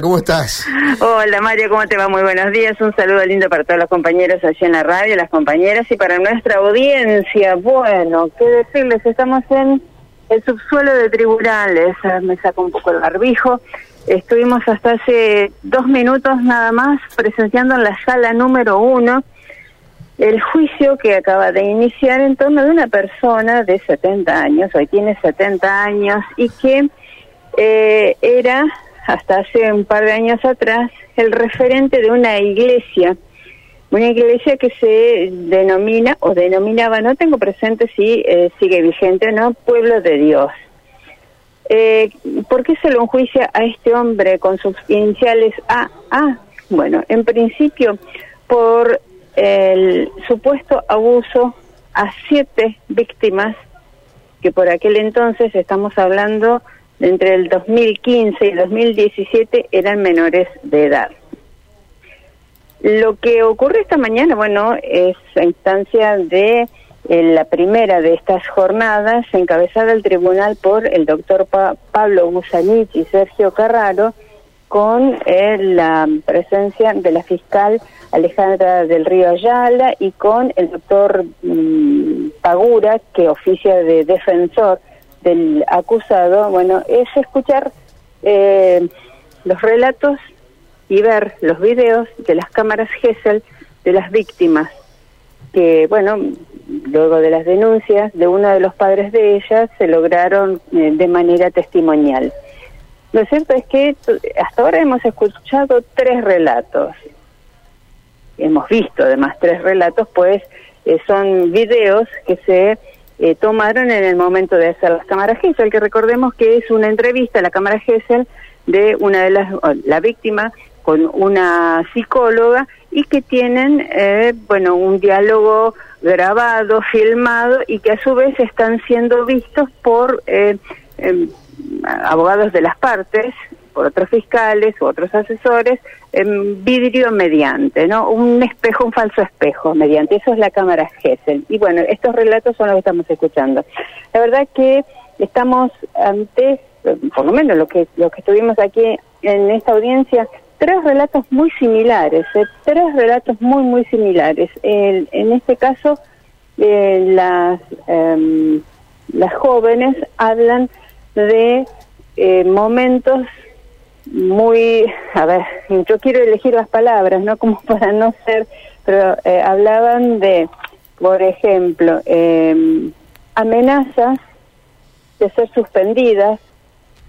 ¿Cómo estás? Hola Mario, ¿cómo te va? Muy buenos días. Un saludo lindo para todos los compañeros allí en la radio, las compañeras y para nuestra audiencia. Bueno, qué decirles, estamos en el subsuelo de tribunales. Ah, me saco un poco el barbijo. Estuvimos hasta hace dos minutos nada más presenciando en la sala número uno el juicio que acaba de iniciar en torno de una persona de 70 años, hoy tiene 70 años, y que eh, era hasta hace un par de años atrás, el referente de una iglesia, una iglesia que se denomina o denominaba, no tengo presente si eh, sigue vigente o no, Pueblo de Dios. Eh, ¿Por qué se lo enjuicia a este hombre con sus iniciales AA? Bueno, en principio por el supuesto abuso a siete víctimas que por aquel entonces estamos hablando entre el 2015 y el 2017 eran menores de edad. Lo que ocurre esta mañana, bueno, es a instancia de la primera de estas jornadas, encabezada el tribunal por el doctor Pablo Busanich y Sergio Carraro, con eh, la presencia de la fiscal Alejandra del Río Ayala y con el doctor mm, Pagura, que oficia de defensor del acusado, bueno, es escuchar eh, los relatos y ver los videos de las cámaras GESEL de las víctimas, que, bueno, luego de las denuncias de uno de los padres de ellas, se lograron eh, de manera testimonial. Lo cierto es que hasta ahora hemos escuchado tres relatos. Hemos visto además tres relatos, pues eh, son videos que se eh, tomaron en el momento de hacer las cámaras GESEL, que recordemos que es una entrevista a la cámara GESEL de una de las, la víctima con una psicóloga y que tienen, eh, bueno, un diálogo grabado, filmado y que a su vez están siendo vistos por eh, em, abogados de las partes por otros fiscales u otros asesores, en vidrio mediante, ¿no? Un espejo, un falso espejo mediante. Eso es la cámara Gesell. Y bueno, estos relatos son los que estamos escuchando. La verdad que estamos ante, por lo menos lo que, lo que estuvimos aquí en esta audiencia, tres relatos muy similares, ¿eh? tres relatos muy, muy similares. en este caso, eh, las, em, las jóvenes hablan de eh, momentos muy, a ver, yo quiero elegir las palabras, ¿no? Como para no ser, pero eh, hablaban de, por ejemplo, eh, amenazas de ser suspendidas,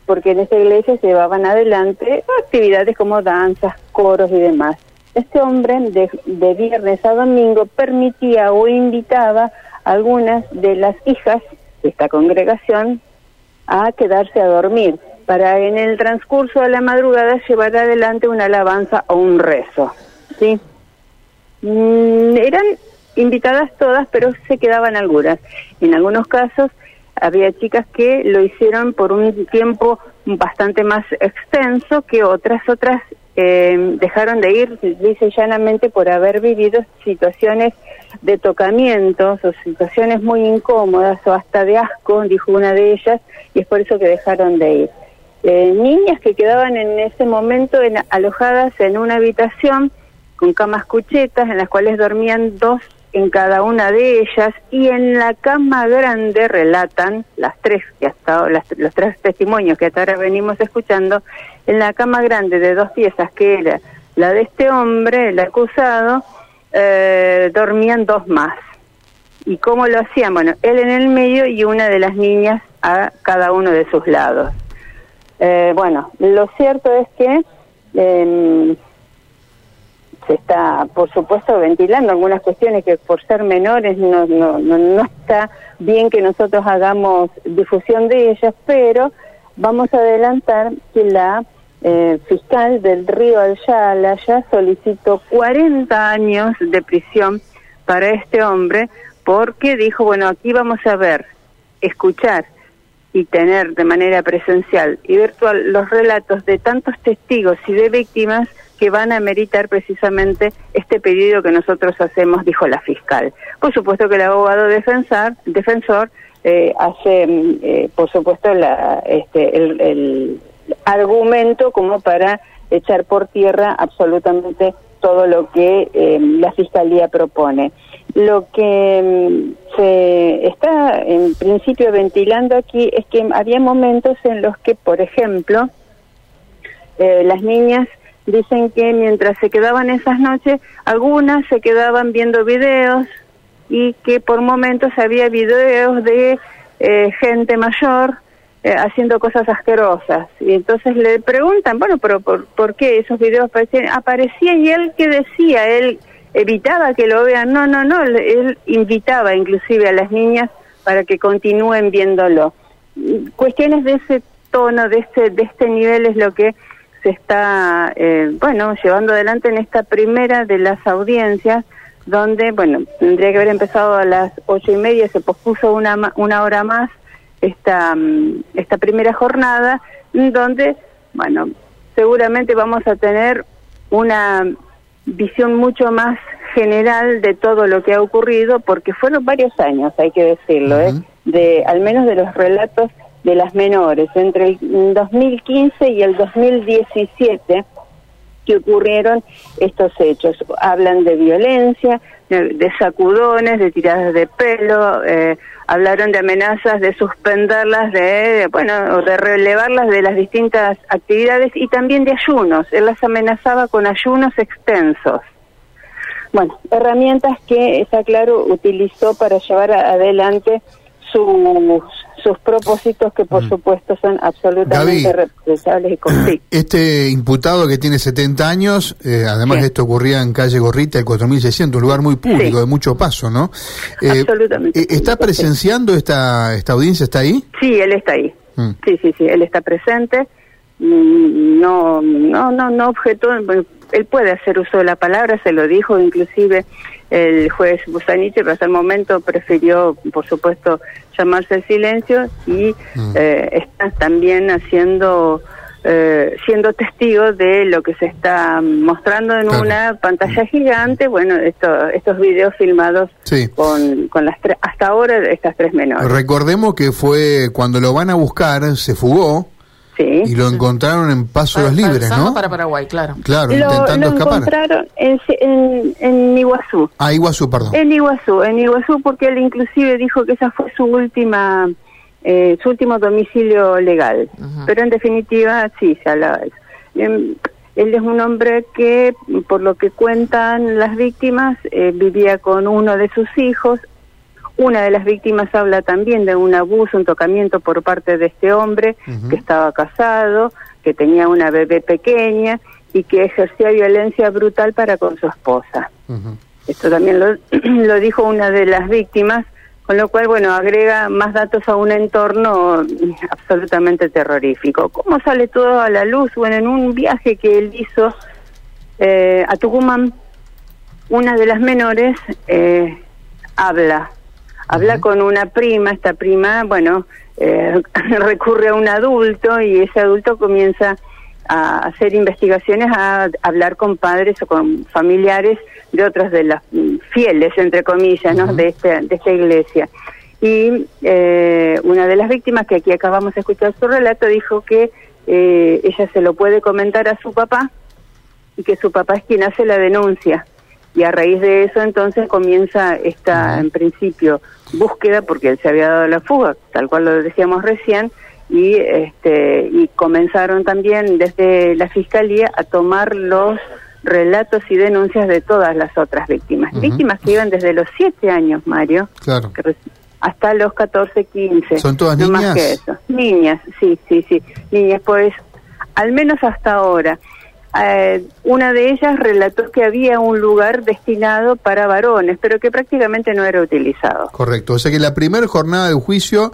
porque en esta iglesia se llevaban adelante actividades como danzas, coros y demás. Este hombre de, de viernes a domingo permitía o invitaba a algunas de las hijas de esta congregación a quedarse a dormir para en el transcurso de la madrugada llevar adelante una alabanza o un rezo. ¿sí? Mm, eran invitadas todas, pero se quedaban algunas. En algunos casos había chicas que lo hicieron por un tiempo bastante más extenso que otras, otras eh, dejaron de ir, dice llanamente, por haber vivido situaciones de tocamientos o situaciones muy incómodas o hasta de asco, dijo una de ellas, y es por eso que dejaron de ir. Eh, niñas que quedaban en ese momento en, alojadas en una habitación con camas cuchetas en las cuales dormían dos en cada una de ellas y en la cama grande relatan las tres que hasta las, los tres testimonios que hasta ahora venimos escuchando en la cama grande de dos piezas que era la de este hombre el acusado eh, dormían dos más. Y cómo lo hacían bueno él en el medio y una de las niñas a cada uno de sus lados eh, bueno, lo cierto es que em, se está, por supuesto, ventilando algunas cuestiones que por ser menores no, no, no, está bien que nosotros hagamos difusión de ellas, pero vamos a adelantar que la eh, fiscal del Río Ayala ya solicitó 40 años de prisión para este hombre porque dijo, bueno, aquí vamos a ver, escuchar y tener de manera presencial y virtual los relatos de tantos testigos y de víctimas que van a meritar precisamente este pedido que nosotros hacemos, dijo la fiscal. Por supuesto que el abogado defensor, defensor eh, hace, eh, por supuesto, la, este, el, argumento como para echar por tierra absolutamente todo lo que eh, la Fiscalía propone. Lo que mm, se está en principio ventilando aquí es que había momentos en los que, por ejemplo, eh, las niñas dicen que mientras se quedaban esas noches, algunas se quedaban viendo videos y que por momentos había videos de eh, gente mayor eh, haciendo cosas asquerosas. Y entonces le preguntan, bueno, pero por, por qué esos videos aparecían? Aparecían y él que decía, él evitaba que lo vean. No, no, no, él invitaba inclusive a las niñas para que continúen viéndolo. Cuestiones de ese tono, de este, de este nivel es lo que se está, eh, bueno, llevando adelante en esta primera de las audiencias, donde, bueno, tendría que haber empezado a las ocho y media, se pospuso una, una hora más esta, mm, esta primera jornada, donde, bueno, seguramente vamos a tener una visión mucho más general de todo lo que ha ocurrido, porque fueron varios años, hay que decirlo, ¿eh? de al menos de los relatos de las menores, entre el 2015 y el 2017 que ocurrieron estos hechos. Hablan de violencia, de, sacudones, de tiradas de pelo, eh, hablaron de amenazas de suspenderlas, de, bueno, de relevarlas de las distintas actividades y también de ayunos. Él las amenazaba con ayunos extensos. Bueno, herramientas que, está claro, utilizó para llevar adelante sus, sus propósitos que por mm. supuesto son absolutamente responsables y conflictos. Este imputado que tiene 70 años, eh, además de esto ocurría en calle Gorrita, el 4600, un lugar muy público, de mucho paso, ¿no? Eh, absolutamente. Eh, ¿Está presenciando esta, esta audiencia? ¿Está ahí? Sí, él está ahí. Mm. Sí, sí, sí, él está presente. Mm, no, no, no, no objetó, él puede hacer uso de la palabra, se lo dijo inclusive el juez Busanich, pero hasta el momento prefirió, por supuesto, llamarse el silencio y mm. eh, está también haciendo, eh, siendo testigo de lo que se está mostrando en una pantalla gigante, bueno, esto, estos videos filmados con, con las hasta ahora estas tres menores. Recordemos que fue cuando lo van a buscar, se fugó y lo encontraron en Pasos Libres, ¿no? para Paraguay, claro. Claro, intentando escapar. Lo encontraron en, en, en, Iguazú. Ah, Iguazú, perdón. En Iguazú, en Iguazú, porque él inclusive dijo que esa fue su última, eh, su último domicilio legal. Pero en definitiva, sí, se hablaba de eso. Em, él es un hombre que, por lo que cuentan las víctimas, eh, vivía con uno de sus hijos, una de las víctimas habla también de un abuso, un tocamiento por parte de este hombre que estaba casado, que tenía una bebé pequeña y que ejercía violencia brutal para con su esposa. Esto también lo, lo dijo una de las víctimas, con lo cual, bueno, agrega más datos a un entorno absolutamente terrorífico. ¿Cómo sale todo a la luz? Bueno, en un viaje que él hizo eh, a Tucumán, una de las menores eh, habla habla con una prima, esta prima, bueno, eh, recurre a un adulto y ese adulto comienza a hacer investigaciones, a hablar con padres o con familiares de otros de las mm, fieles, entre comillas, ¿no? de, este, de esta iglesia. Y eh, una de las víctimas, que aquí acabamos de escuchar su relato, dijo que eh, ella se lo puede comentar a su papá y que su papá es quien hace la denuncia y a raíz de eso entonces comienza esta, en principio, búsqueda, porque él se había dado la fuga, tal cual lo decíamos recién, y, este, y comenzaron también desde la Fiscalía a tomar los relatos y denuncias de todas las otras víctimas. Víctimas que iban desde los siete años, Mario, claro. hasta los 14, 15. ¿Son todas no niñas? Más que eso. Niñas, sí, sí, sí. Niñas, pues, al menos hasta ahora. Eh, una de ellas relató que había un lugar destinado para varones, pero que prácticamente no era utilizado. Correcto, o sea que la primera jornada del juicio,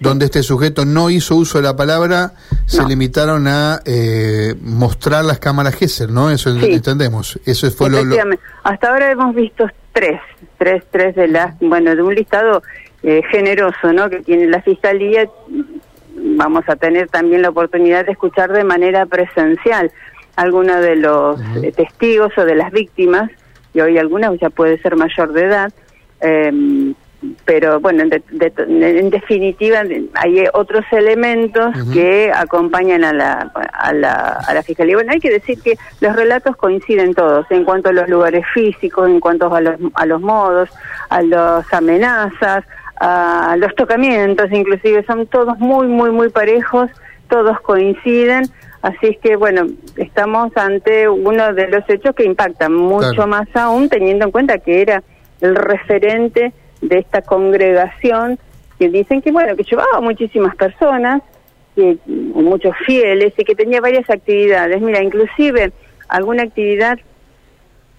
donde este sujeto no hizo uso de la palabra, se limitaron a eh, mostrar las cámaras Gesser, ¿no? Eso entendemos. Eso fue lo, Hasta ahora hemos visto tres, tres, tres de las, bueno, de un listado eh, generoso, ¿no? Que tiene la fiscalía. Vamos a tener también la oportunidad de escuchar de manera presencial algunos de los eh, testigos o de las víctimas, y hoy alguna ya puede ser mayor de edad, em, pero bueno, en definitiva hay otros elementos que acompañan a la, a, la, a la fiscalía. Bueno, hay que decir que los relatos coinciden todos en cuanto a los lugares físicos, en cuanto a los, a los modos, a las amenazas, a los tocamientos, inclusive son todos muy, muy, muy parejos, todos coinciden. Así es que, bueno, estamos ante uno de los hechos que impactan mucho más aún, teniendo en cuenta que era el referente de esta congregación que dicen que bueno que llevaba muchísimas personas que muchos fieles y que tenía varias actividades mira inclusive alguna actividad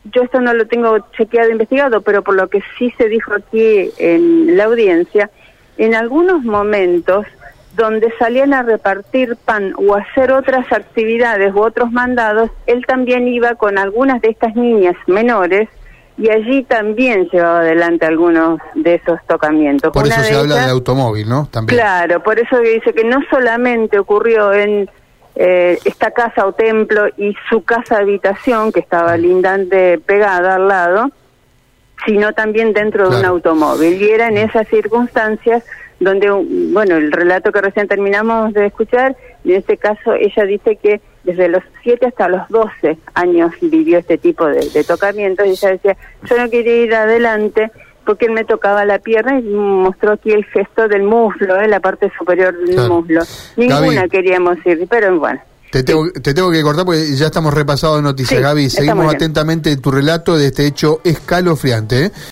yo esto no lo tengo chequeado investigado pero por lo que sí se dijo aquí en la audiencia en algunos momentos donde salían a repartir pan o hacer otras actividades u otros mandados, él también iba con algunas de estas niñas menores y allí también llevaba adelante algunos de esos tocamientos. Por eso se habla de automóvil, ¿no? También. Claro, por eso dice que no solamente ocurrió en eh, esta casa o templo y su casa habitación, que estaba lindante pegada al lado, sino también dentro de un automóvil. Y era en esas circunstancias donde, bueno, el relato que recién terminamos de escuchar, en este caso ella dice que desde los 7 hasta los 12 años vivió este tipo de, de tocamientos y ella decía, yo no quería ir adelante porque él me tocaba la pierna y mostró aquí el gesto del muslo, ¿eh? la parte superior del muslo. Ninguna queríamos ir, pero bueno. Te tengo, te tengo que cortar porque ya estamos repasados de noticias, Gaby. Seguimos atentamente tu relato de este hecho escalofriante. ¿eh?